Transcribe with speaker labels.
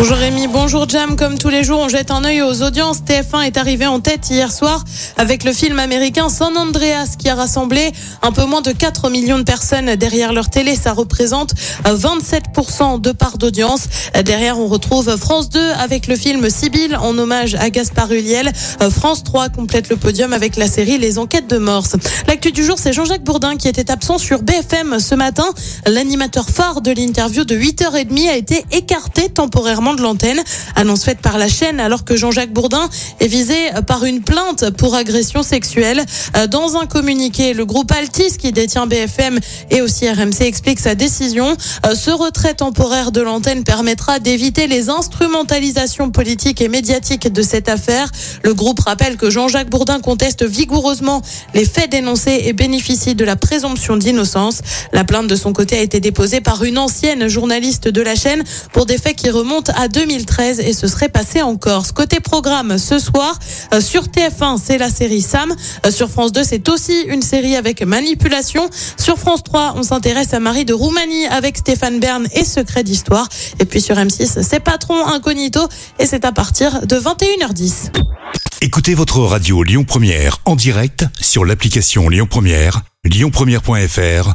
Speaker 1: Bonjour Rémi, bonjour Jam. Comme tous les jours, on jette un œil aux audiences. TF1 est arrivé en tête hier soir avec le film américain San Andreas qui a rassemblé un peu moins de 4 millions de personnes derrière leur télé. Ça représente 27% de part d'audience. Derrière, on retrouve France 2 avec le film Sibylle en hommage à Gaspard Huliel. France 3 complète le podium avec la série Les Enquêtes de Morse. L'actu du jour, c'est Jean-Jacques Bourdin qui était absent sur BFM ce matin. L'animateur phare de l'interview de 8h30 a été écarté temporairement de l'antenne. Annonce faite par la chaîne alors que Jean-Jacques Bourdin est visé par une plainte pour agression sexuelle. Dans un communiqué, le groupe Altis qui détient BFM et aussi RMC explique sa décision. Ce retrait temporaire de l'antenne permettra d'éviter les instrumentalisations politiques et médiatiques de cette affaire. Le groupe rappelle que Jean-Jacques Bourdin conteste vigoureusement les faits dénoncés et bénéficie de la présomption d'innocence. La plainte de son côté a été déposée par une ancienne journaliste de la chaîne pour des faits qui remontent à 2013 et ce serait passé en Corse. Côté programme, ce soir, euh, sur TF1, c'est la série Sam. Euh, sur France 2, c'est aussi une série avec manipulation. Sur France 3, on s'intéresse à Marie de Roumanie avec Stéphane Bern et Secret d'Histoire. Et puis sur M6, c'est Patron Incognito et c'est à partir de 21h10.
Speaker 2: Écoutez votre radio Lyon Première en direct sur l'application Lyon Première, lyonpremière.fr